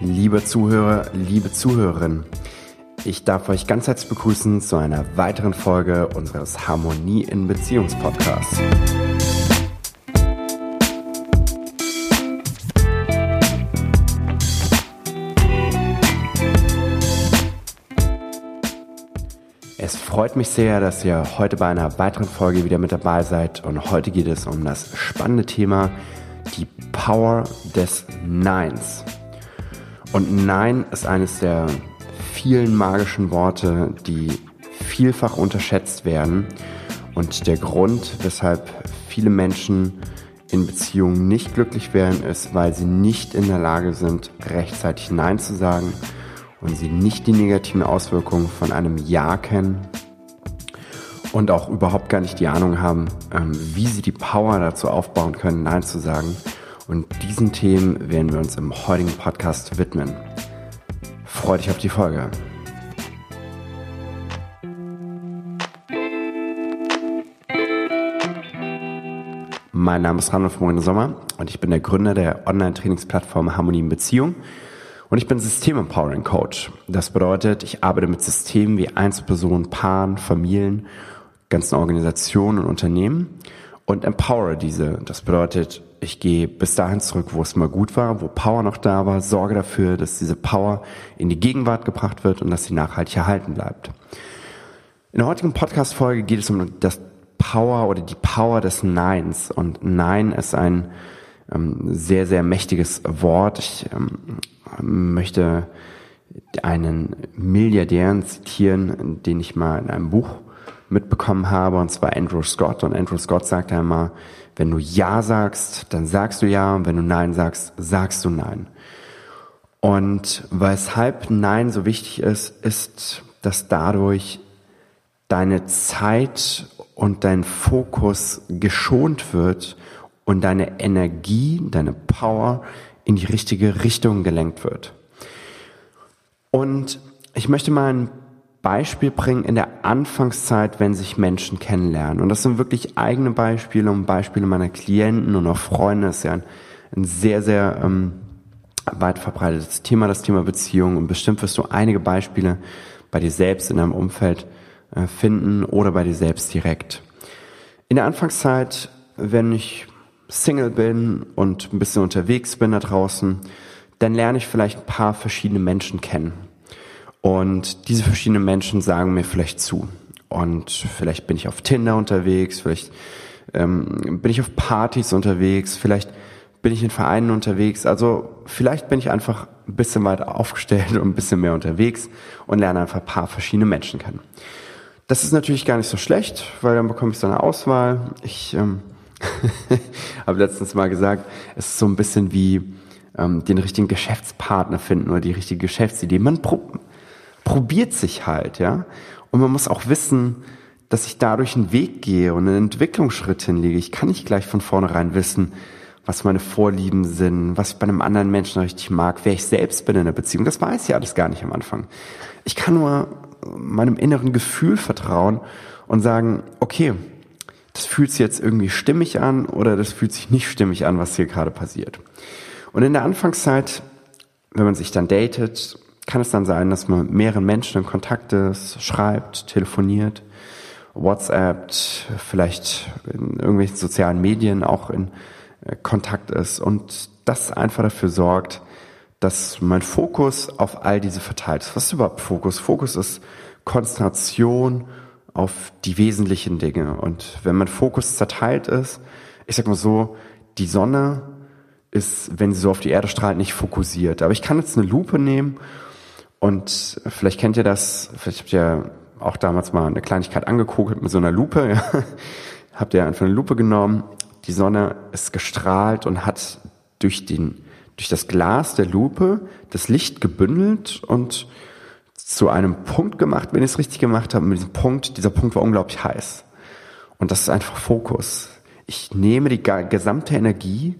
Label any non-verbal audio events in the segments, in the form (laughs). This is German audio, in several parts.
Liebe Zuhörer, liebe Zuhörerinnen, ich darf euch ganz herzlich begrüßen zu einer weiteren Folge unseres Harmonie in Beziehungs Podcasts. Es freut mich sehr, dass ihr heute bei einer weiteren Folge wieder mit dabei seid und heute geht es um das spannende Thema die Power des Neins. Und Nein ist eines der vielen magischen Worte, die vielfach unterschätzt werden. Und der Grund, weshalb viele Menschen in Beziehungen nicht glücklich werden, ist, weil sie nicht in der Lage sind, rechtzeitig Nein zu sagen und sie nicht die negativen Auswirkungen von einem Ja kennen und auch überhaupt gar nicht die Ahnung haben, ähm, wie sie die Power dazu aufbauen können, Nein zu sagen. Und diesen Themen werden wir uns im heutigen Podcast widmen. Freue dich auf die Folge. Mein Name ist Randolph Moine Sommer und ich bin der Gründer der Online-Trainingsplattform Harmonie in Beziehung und ich bin System-Empowering Coach. Das bedeutet, ich arbeite mit Systemen wie Einzelpersonen, Paaren, Familien, ganzen Organisationen und Unternehmen und empowere diese. Das bedeutet, ich gehe bis dahin zurück, wo es mal gut war, wo Power noch da war, sorge dafür, dass diese Power in die Gegenwart gebracht wird und dass sie nachhaltig erhalten bleibt. In der heutigen Podcast-Folge geht es um das Power oder die Power des Neins. Und Nein ist ein ähm, sehr, sehr mächtiges Wort. Ich ähm, möchte einen Milliardären zitieren, den ich mal in einem Buch mitbekommen habe, und zwar Andrew Scott. Und Andrew Scott sagt einmal, wenn du Ja sagst, dann sagst du Ja, und wenn du Nein sagst, sagst du Nein. Und weshalb Nein so wichtig ist, ist, dass dadurch deine Zeit und dein Fokus geschont wird und deine Energie, deine Power in die richtige Richtung gelenkt wird. Und ich möchte mal ein Beispiel bringen in der Anfangszeit, wenn sich Menschen kennenlernen. Und das sind wirklich eigene Beispiele und Beispiele meiner Klienten und auch Freunde. Das ist ja ein, ein sehr, sehr ähm, weit verbreitetes Thema, das Thema Beziehung. Und bestimmt wirst du einige Beispiele bei dir selbst in deinem Umfeld äh, finden oder bei dir selbst direkt. In der Anfangszeit, wenn ich Single bin und ein bisschen unterwegs bin da draußen, dann lerne ich vielleicht ein paar verschiedene Menschen kennen. Und diese verschiedenen Menschen sagen mir vielleicht zu. Und vielleicht bin ich auf Tinder unterwegs, vielleicht ähm, bin ich auf Partys unterwegs, vielleicht bin ich in Vereinen unterwegs. Also vielleicht bin ich einfach ein bisschen weiter aufgestellt (laughs) und ein bisschen mehr unterwegs und lerne einfach ein paar verschiedene Menschen kennen. Das ist natürlich gar nicht so schlecht, weil dann bekomme ich so eine Auswahl. Ich ähm, (laughs) habe letztens mal gesagt, es ist so ein bisschen wie ähm, den richtigen Geschäftspartner finden oder die richtige Geschäftsidee. Man, probiert sich halt, ja. Und man muss auch wissen, dass ich dadurch einen Weg gehe und einen Entwicklungsschritt hinlege. Ich kann nicht gleich von vornherein wissen, was meine Vorlieben sind, was ich bei einem anderen Menschen richtig mag, wer ich selbst bin in der Beziehung. Das weiß ich alles gar nicht am Anfang. Ich kann nur meinem inneren Gefühl vertrauen und sagen, okay, das fühlt sich jetzt irgendwie stimmig an oder das fühlt sich nicht stimmig an, was hier gerade passiert. Und in der Anfangszeit, wenn man sich dann datet, kann es dann sein, dass man mit mehreren Menschen in Kontakt ist, schreibt, telefoniert, WhatsApp, vielleicht in irgendwelchen sozialen Medien auch in äh, Kontakt ist und das einfach dafür sorgt, dass mein Fokus auf all diese verteilt ist. Was ist überhaupt Fokus? Fokus ist Konzentration auf die wesentlichen Dinge. Und wenn mein Fokus zerteilt ist, ich sag mal so, die Sonne ist, wenn sie so auf die Erde strahlt, nicht fokussiert. Aber ich kann jetzt eine Lupe nehmen und vielleicht kennt ihr das, vielleicht habt ihr auch damals mal eine Kleinigkeit angeguckt mit so einer Lupe. Ja. (laughs) habt ihr einfach eine Lupe genommen. Die Sonne ist gestrahlt und hat durch den, durch das Glas der Lupe das Licht gebündelt und zu einem Punkt gemacht, wenn ich es richtig gemacht habe. Mit diesem Punkt, dieser Punkt war unglaublich heiß. Und das ist einfach Fokus. Ich nehme die gesamte Energie,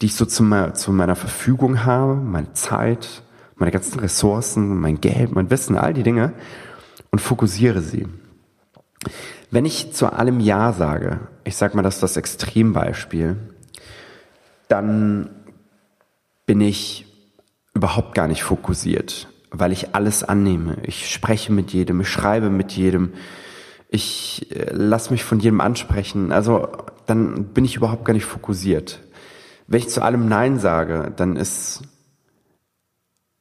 die ich so zu, zu meiner Verfügung habe, meine Zeit, meine ganzen Ressourcen, mein Geld, mein Wissen, all die Dinge und fokussiere sie. Wenn ich zu allem Ja sage, ich sage mal, das ist das Extrembeispiel, dann bin ich überhaupt gar nicht fokussiert, weil ich alles annehme. Ich spreche mit jedem, ich schreibe mit jedem, ich äh, lasse mich von jedem ansprechen. Also dann bin ich überhaupt gar nicht fokussiert. Wenn ich zu allem Nein sage, dann ist,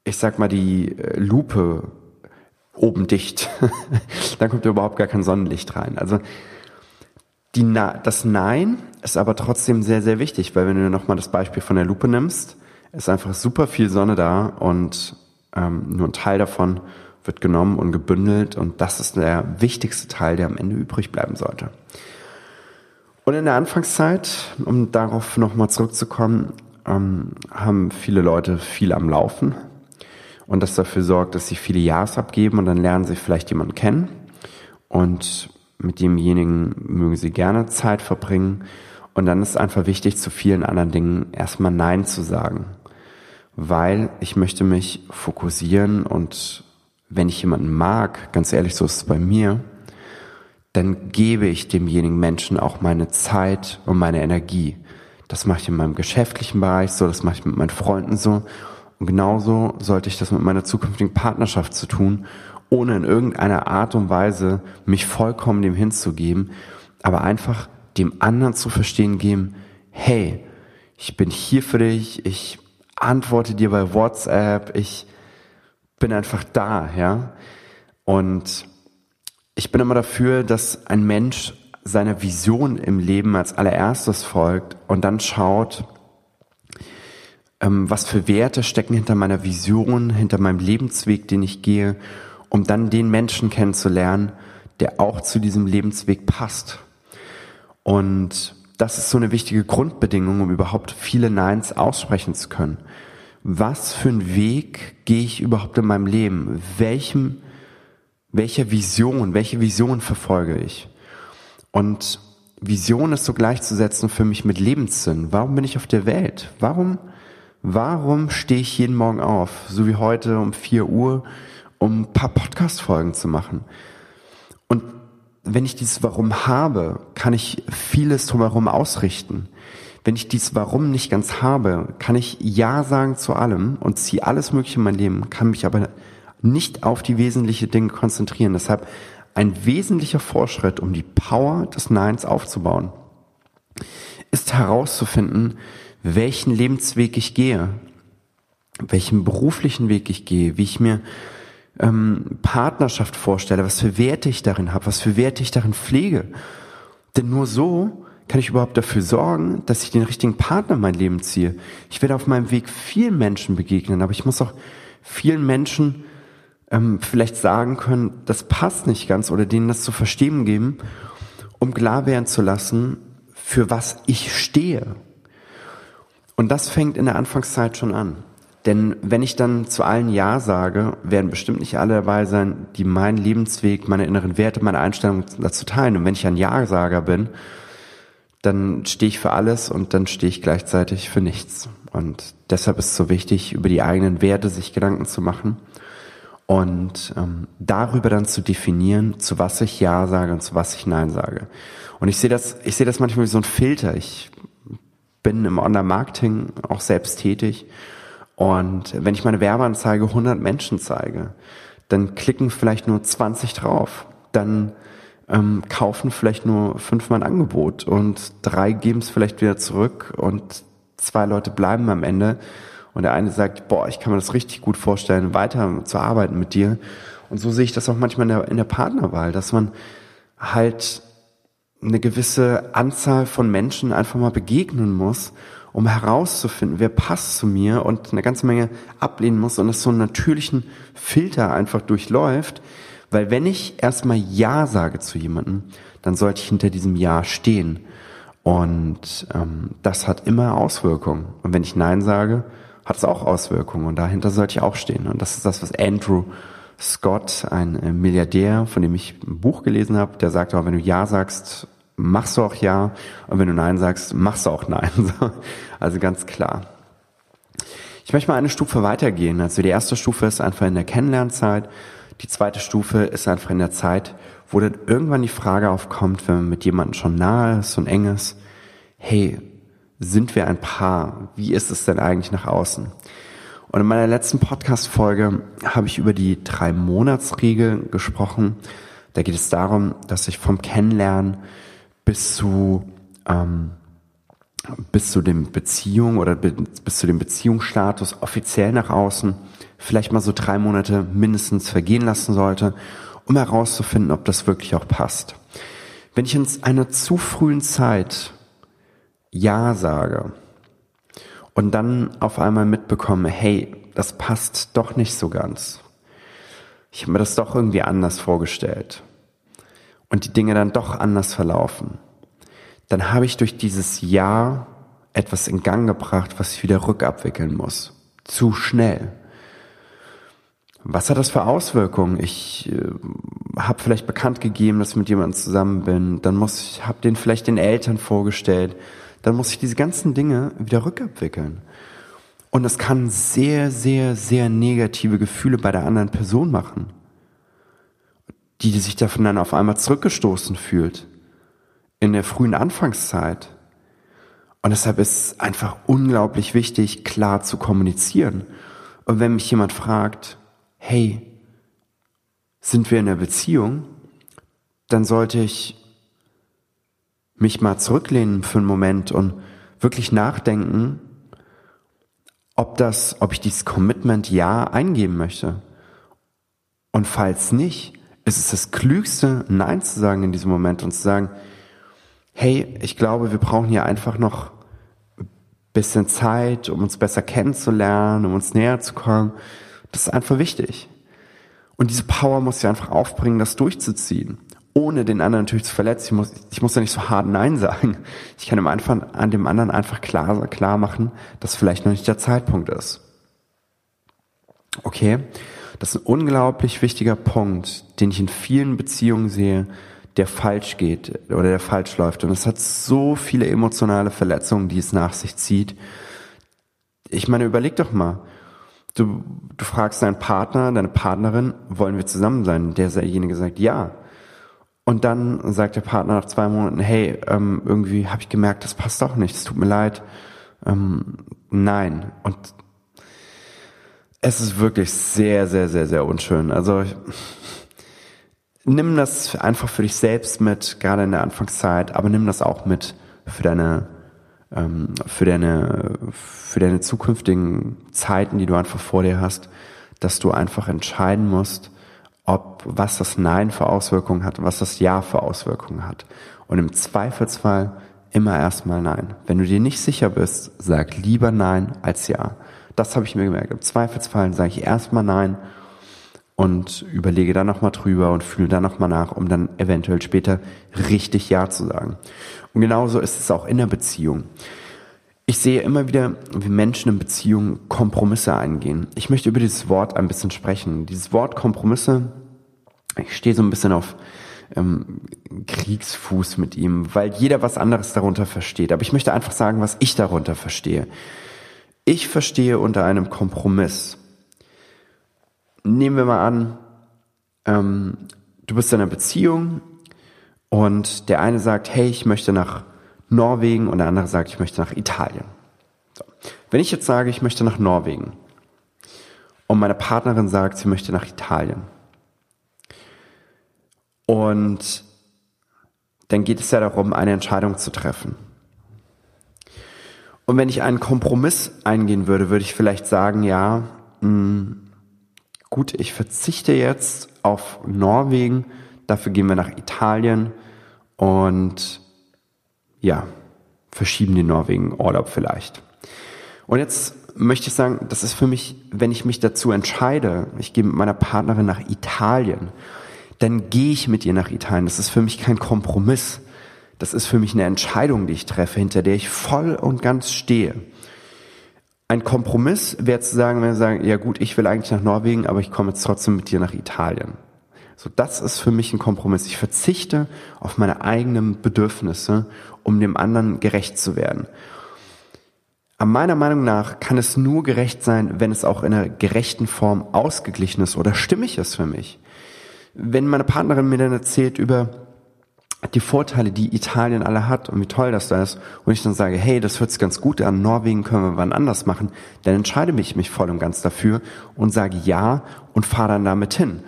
ich sag mal, die äh, Lupe oben dicht. (laughs) dann kommt überhaupt gar kein Sonnenlicht rein. Also die Na das Nein ist aber trotzdem sehr, sehr wichtig, weil wenn du nochmal das Beispiel von der Lupe nimmst, ist einfach super viel Sonne da und ähm, nur ein Teil davon wird genommen und gebündelt und das ist der wichtigste Teil, der am Ende übrig bleiben sollte. Und in der Anfangszeit, um darauf nochmal zurückzukommen, ähm, haben viele Leute viel am Laufen und das dafür sorgt, dass sie viele Jahres abgeben und dann lernen sie vielleicht jemanden kennen und mit demjenigen mögen sie gerne Zeit verbringen und dann ist einfach wichtig, zu vielen anderen Dingen erstmal Nein zu sagen, weil ich möchte mich fokussieren und wenn ich jemanden mag, ganz ehrlich, so ist es bei mir, dann gebe ich demjenigen Menschen auch meine Zeit und meine Energie. Das mache ich in meinem geschäftlichen Bereich so, das mache ich mit meinen Freunden so. Und genauso sollte ich das mit meiner zukünftigen Partnerschaft zu tun, ohne in irgendeiner Art und Weise mich vollkommen dem hinzugeben, aber einfach dem anderen zu verstehen geben, hey, ich bin hier für dich, ich antworte dir bei WhatsApp, ich bin einfach da, ja. Und ich bin immer dafür, dass ein Mensch seiner Vision im Leben als allererstes folgt und dann schaut, ähm, was für Werte stecken hinter meiner Vision, hinter meinem Lebensweg, den ich gehe, um dann den Menschen kennenzulernen, der auch zu diesem Lebensweg passt. Und das ist so eine wichtige Grundbedingung, um überhaupt viele Neins aussprechen zu können. Was für einen Weg gehe ich überhaupt in meinem Leben? Welchem welche Vision, welche Vision verfolge ich? Und Vision ist so gleichzusetzen für mich mit Lebenssinn. Warum bin ich auf der Welt? Warum, warum stehe ich jeden Morgen auf, so wie heute um vier Uhr, um ein paar Podcast-Folgen zu machen? Und wenn ich dieses Warum habe, kann ich vieles drumherum ausrichten. Wenn ich dieses Warum nicht ganz habe, kann ich Ja sagen zu allem und ziehe alles Mögliche in mein Leben, kann mich aber nicht auf die wesentlichen Dinge konzentrieren. Deshalb ein wesentlicher Vorschritt, um die Power des Neins aufzubauen, ist herauszufinden, welchen Lebensweg ich gehe, welchen beruflichen Weg ich gehe, wie ich mir ähm, Partnerschaft vorstelle, was für Werte ich darin habe, was für Werte ich darin pflege. Denn nur so kann ich überhaupt dafür sorgen, dass ich den richtigen Partner in mein Leben ziehe. Ich werde auf meinem Weg vielen Menschen begegnen, aber ich muss auch vielen Menschen ähm, vielleicht sagen können, das passt nicht ganz oder denen das zu verstehen geben, um klar werden zu lassen, für was ich stehe. Und das fängt in der Anfangszeit schon an. Denn wenn ich dann zu allen Ja sage, werden bestimmt nicht alle dabei sein, die meinen Lebensweg, meine inneren Werte, meine Einstellung dazu teilen. Und wenn ich ein Ja-Sager bin, dann stehe ich für alles und dann stehe ich gleichzeitig für nichts. Und deshalb ist es so wichtig, über die eigenen Werte sich Gedanken zu machen und ähm, darüber dann zu definieren, zu was ich Ja sage und zu was ich Nein sage. Und ich sehe das, ich sehe das manchmal wie so ein Filter. Ich bin im Online-Marketing auch selbst tätig und wenn ich meine Werbeanzeige 100 Menschen zeige, dann klicken vielleicht nur 20 drauf. Dann ähm, kaufen vielleicht nur fünfmal ein Angebot und drei geben es vielleicht wieder zurück und zwei Leute bleiben am Ende und der eine sagt, boah, ich kann mir das richtig gut vorstellen, weiter zu arbeiten mit dir. Und so sehe ich das auch manchmal in der, in der Partnerwahl, dass man halt eine gewisse Anzahl von Menschen einfach mal begegnen muss, um herauszufinden, wer passt zu mir und eine ganze Menge ablehnen muss und das so einen natürlichen Filter einfach durchläuft. Weil wenn ich erstmal Ja sage zu jemandem, dann sollte ich hinter diesem Ja stehen. Und ähm, das hat immer Auswirkungen. Und wenn ich Nein sage, hat es auch Auswirkungen und dahinter sollte ich auch stehen. Und das ist das, was Andrew Scott, ein äh, Milliardär, von dem ich ein Buch gelesen habe, der sagt auch, wenn du Ja sagst, machst du auch Ja und wenn du Nein sagst, machst du auch Nein. (laughs) Also ganz klar. Ich möchte mal eine Stufe weitergehen. Also die erste Stufe ist einfach in der Kennenlernzeit. Die zweite Stufe ist einfach in der Zeit, wo dann irgendwann die Frage aufkommt, wenn man mit jemandem schon nahe ist und eng ist, hey, sind wir ein Paar? Wie ist es denn eigentlich nach außen? Und in meiner letzten Podcast-Folge habe ich über die Drei-Monats-Regel gesprochen. Da geht es darum, dass ich vom Kennenlernen bis zu ähm, bis zu dem Beziehung oder bis zu dem Beziehungsstatus offiziell nach außen vielleicht mal so drei Monate mindestens vergehen lassen sollte, um herauszufinden, ob das wirklich auch passt. Wenn ich in einer zu frühen Zeit Ja sage und dann auf einmal mitbekomme, hey, das passt doch nicht so ganz. Ich habe mir das doch irgendwie anders vorgestellt und die Dinge dann doch anders verlaufen dann habe ich durch dieses Jahr etwas in Gang gebracht, was ich wieder rückabwickeln muss. Zu schnell. Was hat das für Auswirkungen? Ich äh, habe vielleicht bekannt gegeben, dass ich mit jemandem zusammen bin. Dann muss ich, habe den vielleicht den Eltern vorgestellt. Dann muss ich diese ganzen Dinge wieder rückabwickeln. Und es kann sehr, sehr, sehr negative Gefühle bei der anderen Person machen, die, die sich davon dann auf einmal zurückgestoßen fühlt in der frühen Anfangszeit. Und deshalb ist es einfach unglaublich wichtig, klar zu kommunizieren. Und wenn mich jemand fragt, hey, sind wir in einer Beziehung, dann sollte ich mich mal zurücklehnen für einen Moment und wirklich nachdenken, ob das, ob ich dieses Commitment ja eingeben möchte. Und falls nicht, ist es das Klügste, Nein zu sagen in diesem Moment und zu sagen, hey, ich glaube, wir brauchen hier einfach noch ein bisschen Zeit, um uns besser kennenzulernen, um uns näher zu kommen. Das ist einfach wichtig. Und diese Power muss ich einfach aufbringen, das durchzuziehen. Ohne den anderen natürlich zu verletzen. Ich muss, ich muss ja nicht so hart Nein sagen. Ich kann dem einfach, an dem anderen einfach klar, klar machen, dass vielleicht noch nicht der Zeitpunkt ist. Okay? Das ist ein unglaublich wichtiger Punkt, den ich in vielen Beziehungen sehe, der falsch geht oder der falsch läuft. Und es hat so viele emotionale Verletzungen, die es nach sich zieht. Ich meine, überleg doch mal. Du, du fragst deinen Partner, deine Partnerin, wollen wir zusammen sein? Derjenige sagt ja. Und dann sagt der Partner nach zwei Monaten, hey, ähm, irgendwie habe ich gemerkt, das passt doch nicht, es tut mir leid. Ähm, nein. Und es ist wirklich sehr, sehr, sehr, sehr unschön. Also nimm das einfach für dich selbst mit, gerade in der Anfangszeit, aber nimm das auch mit für deine, ähm, für deine, für deine zukünftigen Zeiten, die du einfach vor dir hast, dass du einfach entscheiden musst, ob was das Nein für Auswirkungen hat was das Ja für Auswirkungen hat. Und im Zweifelsfall immer erstmal Nein. Wenn du dir nicht sicher bist, sag lieber Nein als Ja. Das habe ich mir gemerkt. Im Zweifelsfall sage ich erstmal Nein und überlege dann nochmal drüber und fühle dann nochmal nach, um dann eventuell später richtig Ja zu sagen. Und genauso ist es auch in der Beziehung. Ich sehe immer wieder, wie Menschen in Beziehungen Kompromisse eingehen. Ich möchte über dieses Wort ein bisschen sprechen. Dieses Wort Kompromisse, ich stehe so ein bisschen auf ähm, Kriegsfuß mit ihm, weil jeder was anderes darunter versteht. Aber ich möchte einfach sagen, was ich darunter verstehe. Ich verstehe unter einem Kompromiss nehmen wir mal an, ähm, du bist in einer Beziehung und der eine sagt, hey, ich möchte nach Norwegen und der andere sagt, ich möchte nach Italien. So. Wenn ich jetzt sage, ich möchte nach Norwegen und meine Partnerin sagt, sie möchte nach Italien und dann geht es ja darum, eine Entscheidung zu treffen. Und wenn ich einen Kompromiss eingehen würde, würde ich vielleicht sagen, ja, mh, hm, gut, ich verzichte jetzt auf Norwegen, dafür gehen wir nach Italien und ja, verschieben den Norwegen Urlaub vielleicht. Und jetzt möchte ich sagen, das ist für mich, wenn ich mich dazu entscheide, ich gehe mit meiner Partnerin nach Italien, dann gehe ich mit ihr nach Italien. Das ist für mich kein Kompromiss. Das ist für mich eine Entscheidung, die ich treffe, hinter der ich voll und ganz stehe. Ein Kompromiss wäre zu sagen, wenn wir sagen, ja gut, ich will eigentlich nach Norwegen, aber ich komme jetzt trotzdem mit dir nach Italien. So, das ist für mich ein Kompromiss. Ich verzichte auf meine eigenen Bedürfnisse, um dem anderen gerecht zu werden. Aber meiner Meinung nach kann es nur gerecht sein, wenn es auch in einer gerechten Form ausgeglichen ist oder stimmig ist für mich. Wenn meine Partnerin mir dann erzählt über die Vorteile, die Italien alle hat und wie toll das da ist, und ich dann sage, hey, das hört sich ganz gut an, Norwegen können wir wann anders machen, dann entscheide ich mich voll und ganz dafür und sage ja und fahre dann damit hin.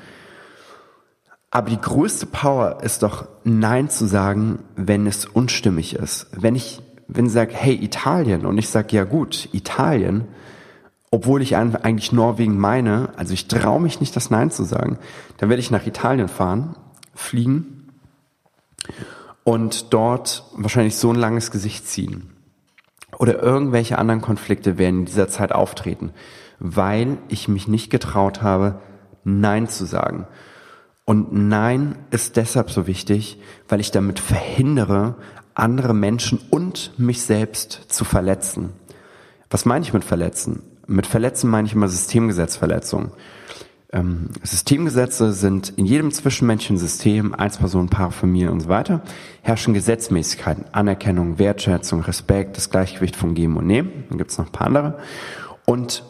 Aber die größte Power ist doch Nein zu sagen, wenn es unstimmig ist. Wenn ich, wenn ich sage, hey, Italien, und ich sage, ja gut, Italien, obwohl ich eigentlich Norwegen meine, also ich traue mich nicht, das Nein zu sagen, dann werde ich nach Italien fahren, fliegen und dort wahrscheinlich so ein langes Gesicht ziehen. Oder irgendwelche anderen Konflikte werden in dieser Zeit auftreten, weil ich mich nicht getraut habe, Nein zu sagen. Und Nein ist deshalb so wichtig, weil ich damit verhindere, andere Menschen und mich selbst zu verletzen. Was meine ich mit verletzen? Mit verletzen meine ich immer Systemgesetzverletzung. Ähm, Systemgesetze sind in jedem zwischenmenschlichen System, Einzelpersonenpaar, Familie und so weiter, herrschen Gesetzmäßigkeiten, Anerkennung, Wertschätzung, Respekt, das Gleichgewicht von Geben und Nehmen. Dann gibt es noch ein paar andere. Und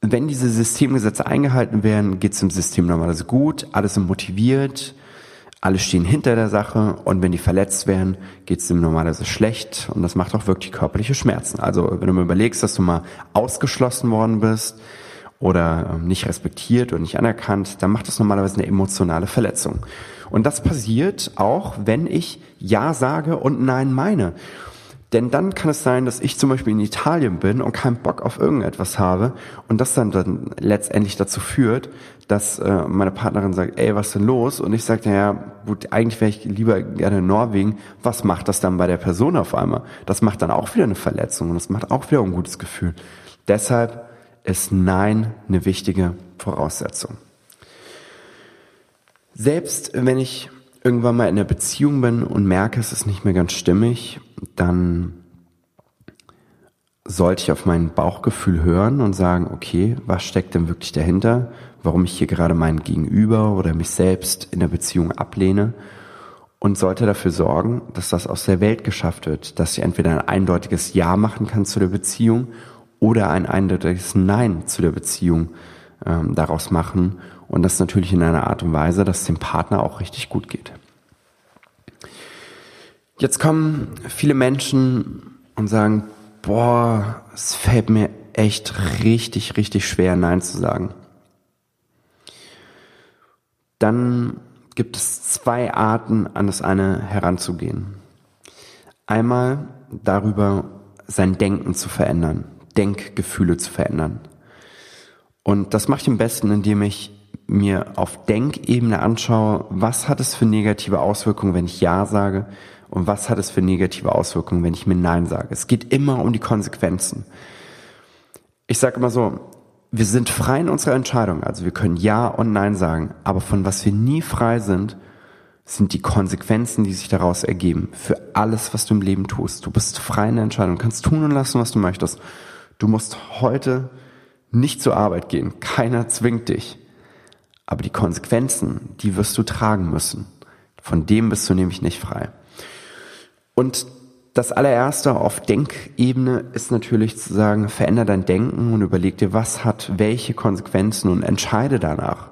wenn diese Systemgesetze eingehalten werden, geht es im System normalerweise gut, alle sind motiviert, alle stehen hinter der Sache und wenn die verletzt werden, geht es dem normalerweise schlecht und das macht auch wirklich körperliche Schmerzen. Also wenn du mir überlegst, dass du mal ausgeschlossen worden bist, oder ähm, nicht respektiert oder nicht anerkannt, dann macht das normalerweise eine emotionale Verletzung. Und das passiert auch, wenn ich Ja sage und Nein meine. Denn dann kann es sein, dass ich zum Beispiel in Italien bin und keinen Bock auf irgendetwas habe und das dann, dann letztendlich dazu führt, dass äh, meine Partnerin sagt, ey, was denn los? Und ich sage, ja, gut, eigentlich wäre ich lieber gerne in Norwegen. Was macht das dann bei der Person auf einmal? Das macht dann auch wieder eine Verletzung und das macht auch wieder ein gutes Gefühl. Deshalb ist Nein eine wichtige Voraussetzung. Selbst wenn ich irgendwann mal in einer Beziehung bin und merke, es ist nicht mehr ganz stimmig, dann sollte ich auf mein Bauchgefühl hören und sagen, okay, was steckt denn wirklich dahinter? Warum ich hier gerade mein Gegenüber oder mich selbst in der Beziehung ablehne? Und sollte dafür sorgen, dass das aus der Welt geschafft wird, dass ich entweder ein eindeutiges Ja machen kann zu der Beziehung oder ein eindeutiges Nein zu der Beziehung ähm, daraus machen und das natürlich in einer Art und Weise, dass es dem Partner auch richtig gut geht. Jetzt kommen viele Menschen und sagen, boah, es fällt mir echt richtig, richtig schwer, Nein zu sagen. Dann gibt es zwei Arten, an das eine heranzugehen. Einmal darüber, sein Denken zu verändern. Denkgefühle zu verändern. Und das mache ich am besten, indem ich mir auf Denkebene anschaue, was hat es für negative Auswirkungen, wenn ich Ja sage und was hat es für negative Auswirkungen, wenn ich mir Nein sage. Es geht immer um die Konsequenzen. Ich sage immer so, wir sind frei in unserer Entscheidung, also wir können Ja und Nein sagen, aber von was wir nie frei sind, sind die Konsequenzen, die sich daraus ergeben, für alles, was du im Leben tust. Du bist frei in der Entscheidung, du kannst tun und lassen, was du möchtest. Du musst heute nicht zur Arbeit gehen. Keiner zwingt dich. Aber die Konsequenzen, die wirst du tragen müssen. Von dem bist du nämlich nicht frei. Und das allererste auf Denkebene ist natürlich zu sagen, veränder dein Denken und überleg dir, was hat welche Konsequenzen und entscheide danach.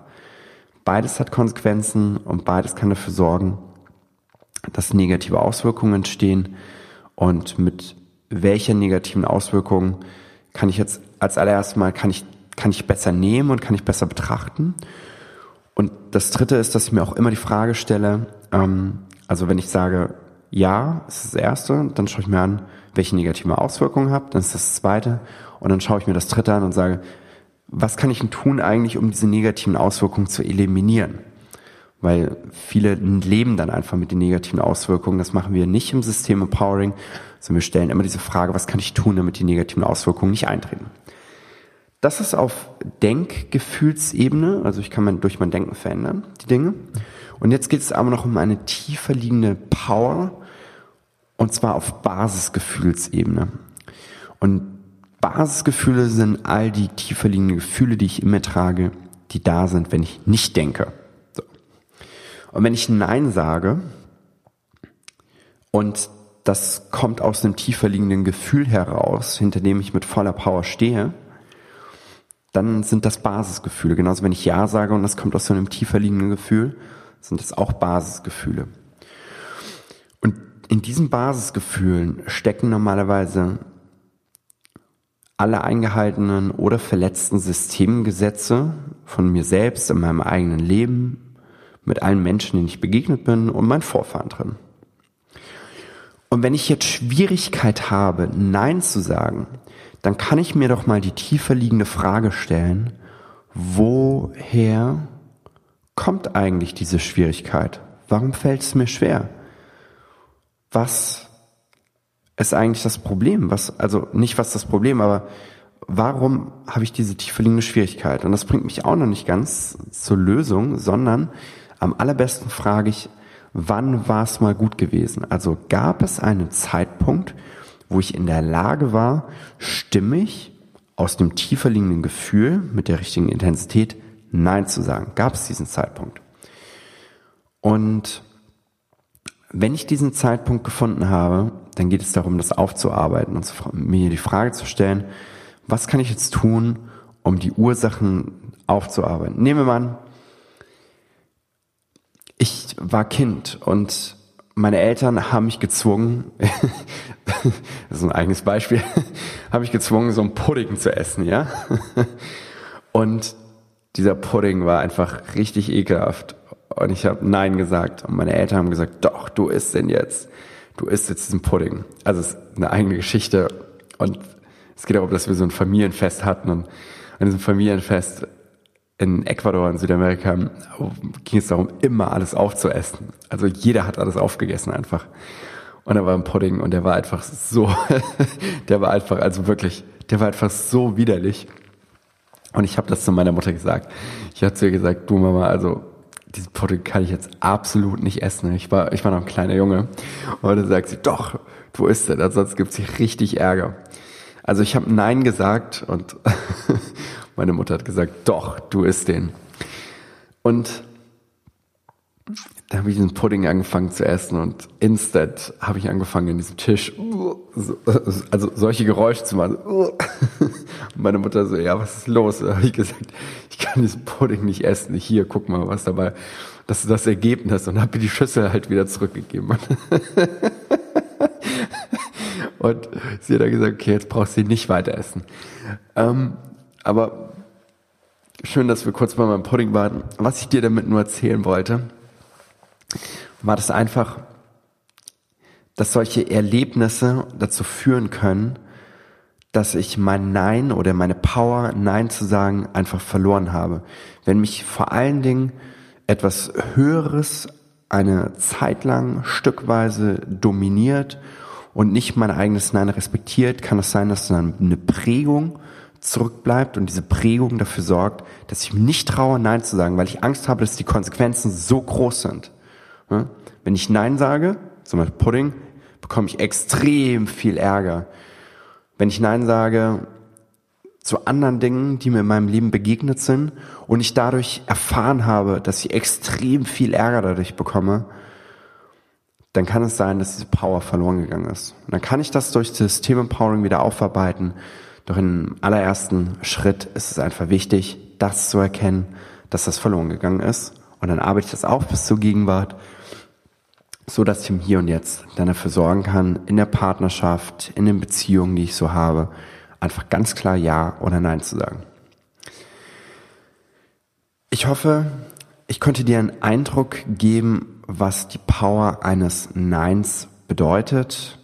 Beides hat Konsequenzen und beides kann dafür sorgen, dass negative Auswirkungen entstehen und mit welcher negativen Auswirkung kann ich jetzt als allererstes mal, kann ich, kann ich besser nehmen und kann ich besser betrachten. Und das dritte ist, dass ich mir auch immer die Frage stelle, ähm, also wenn ich sage, ja, ist das erste, dann schaue ich mir an, welche negativen Auswirkungen habe, dann ist das zweite und dann schaue ich mir das dritte an und sage, was kann ich denn tun eigentlich, um diese negativen Auswirkungen zu eliminieren? Weil viele leben dann einfach mit den negativen Auswirkungen. Das machen wir nicht im System Empowering, sondern wir stellen immer diese Frage, was kann ich tun, damit die negativen Auswirkungen nicht eintreten? Das ist auf Denkgefühlsebene, also ich kann mein, durch mein Denken verändern, die Dinge. Und jetzt geht es aber noch um eine tiefer liegende Power, und zwar auf Basisgefühlsebene. Und Basisgefühle sind all die tiefer liegenden Gefühle, die ich in mir trage, die da sind, wenn ich nicht denke. Und wenn ich Nein sage und das kommt aus einem tiefer liegenden Gefühl heraus, hinter dem ich mit voller Power stehe, dann sind das Basisgefühle. Genauso wenn ich Ja sage und das kommt aus so einem tiefer liegenden Gefühl, sind das auch Basisgefühle. in diesen Basisgefühlen stecken normalerweise alle eingehaltenen oder verletzten Systemgesetze von mir selbst in meinem eigenen Leben, mit allen Menschen, denen ich begegnet bin und meinen Vorfahren drin. Und wenn ich jetzt Schwierigkeit habe, Nein zu sagen, dann kann ich mir doch mal die tiefer liegende Frage stellen, woher kommt eigentlich diese Schwierigkeit? Warum fällt es mir schwer? Was ist eigentlich das Problem? Was, also nicht was das Problem, aber warum habe ich diese tiefer liegende Schwierigkeit? Und das bringt mich auch noch nicht ganz zur Lösung, sondern am allerbesten frage ich, wann war es mal gut gewesen? Also gab es einen Zeitpunkt, wo ich in der Lage war, stimmig aus dem tiefer liegenden Gefühl mit der richtigen Intensität Nein zu sagen? Gab es diesen Zeitpunkt? Und wenn ich diesen Zeitpunkt gefunden habe, dann geht es darum, das aufzuarbeiten und mir die Frage zu stellen, was kann ich jetzt tun, um die Ursachen aufzuarbeiten? Nehmen wir mal an, ich war Kind und meine Eltern haben mich gezwungen, (laughs) das ist ein eigenes Beispiel, (laughs) haben mich gezwungen, so einen Pudding zu essen, ja? (laughs) Und dieser Pudding war einfach richtig ekelhaft. Und ich habe Nein gesagt. Und meine Eltern haben gesagt, doch, du isst den jetzt. Du isst jetzt diesen Pudding. Also es ist eine eigene Geschichte. Und es geht darum, dass wir so ein Familienfest hatten. Und an diesem Familienfest in Ecuador in Südamerika ging es darum, immer alles aufzuessen. Also jeder hat alles aufgegessen einfach. Und da war ein Pudding und der war einfach so, (laughs) der war einfach, also wirklich, der war einfach so widerlich. Und ich habe das zu meiner Mutter gesagt. Ich habe zu ihr gesagt, du Mama, also diesen Pudding kann ich jetzt absolut nicht essen. Ich war, ich war noch ein kleiner Junge. Und dann sagt sie, doch, du isst es, sonst gibt's hier richtig Ärger. Also ich habe Nein gesagt und (laughs) meine Mutter hat gesagt, doch, du isst den. Und da habe ich diesen Pudding angefangen zu essen und instant habe ich angefangen in diesem Tisch, also solche Geräusche zu machen. Und meine Mutter so, ja, was ist los? Da habe ich gesagt, ich kann diesen Pudding nicht essen. Hier, guck mal, was dabei. Das ist das Ergebnis und habe die Schüssel halt wieder zurückgegeben. und sie hat dann gesagt, okay, jetzt brauchst du sie nicht weiter essen. Ähm, aber schön, dass wir kurz bei meinem Pudding waren. Was ich dir damit nur erzählen wollte, war das einfach, dass solche Erlebnisse dazu führen können, dass ich mein Nein oder meine Power, Nein zu sagen, einfach verloren habe. Wenn mich vor allen Dingen etwas Höheres eine Zeit lang stückweise dominiert und nicht mein eigenes Nein respektiert, kann es sein, dass dann eine Prägung zurückbleibt und diese Prägung dafür sorgt, dass ich mir nicht traue, Nein zu sagen, weil ich Angst habe, dass die Konsequenzen so groß sind. Wenn ich Nein sage, zum Beispiel Pudding, bekomme ich extrem viel Ärger. Wenn ich Nein sage zu anderen Dingen, die mir in meinem Leben begegnet sind und ich dadurch erfahren habe, dass ich extrem viel Ärger dadurch bekomme, dann kann es sein, dass diese Power verloren gegangen ist. Und dann kann ich das durch das Thema Empowering wieder aufarbeiten. Doch im allerersten Schritt ist es einfach wichtig, das zu erkennen, dass das verloren gegangen ist. Und dann arbeite ich das auf bis zur Gegenwart so dass ich im Hier und Jetzt dann dafür sorgen kann, in der Partnerschaft, in den Beziehungen, die ich so habe, einfach ganz klar Ja oder Nein zu sagen. Ich hoffe, ich konnte dir einen Eindruck geben, was die Power eines Neins bedeutet.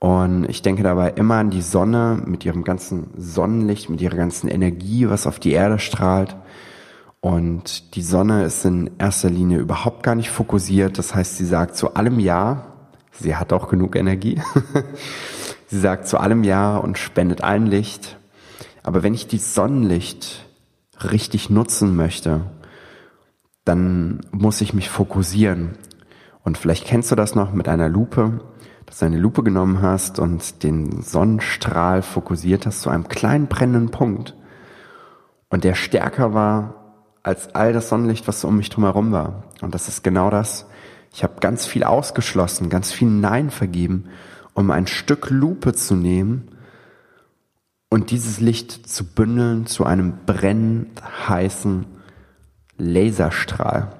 Und ich denke dabei immer an die Sonne mit ihrem ganzen Sonnenlicht, mit ihrer ganzen Energie, was auf die Erde strahlt. Und die Sonne ist in erster Linie überhaupt gar nicht fokussiert. Das heißt, sie sagt zu allem Ja. Sie hat auch genug Energie. (laughs) sie sagt zu allem Ja und spendet allen Licht. Aber wenn ich die Sonnenlicht richtig nutzen möchte, dann muss ich mich fokussieren. Und vielleicht kennst du das noch mit einer Lupe, dass du eine Lupe genommen hast und den Sonnenstrahl fokussiert hast zu einem kleinen brennenden Punkt. Und der stärker war als all das Sonnenlicht, was um mich drumherum war. Und das ist genau das. Ich habe ganz viel ausgeschlossen, ganz viel Nein vergeben, um ein Stück Lupe zu nehmen und dieses Licht zu bündeln zu einem brennend heißen Laserstrahl.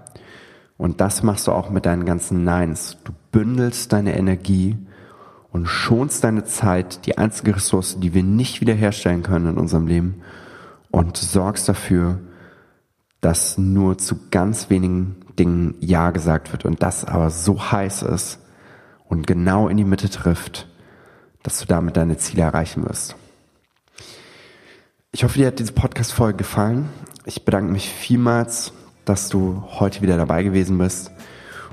Und das machst du auch mit deinen ganzen Neins. Du bündelst deine Energie und schonst deine Zeit, die einzige Ressource, die wir nicht wiederherstellen können in unserem Leben, und sorgst dafür, dass nur zu ganz wenigen Dingen Ja gesagt wird und das aber so heiß ist und genau in die Mitte trifft, dass du damit deine Ziele erreichen wirst. Ich hoffe, dir hat diese Podcast-Folge gefallen. Ich bedanke mich vielmals, dass du heute wieder dabei gewesen bist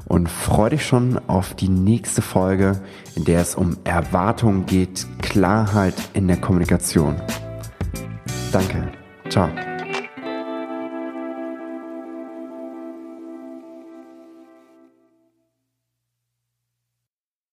und freue dich schon auf die nächste Folge, in der es um Erwartungen geht, Klarheit in der Kommunikation. Danke. Ciao.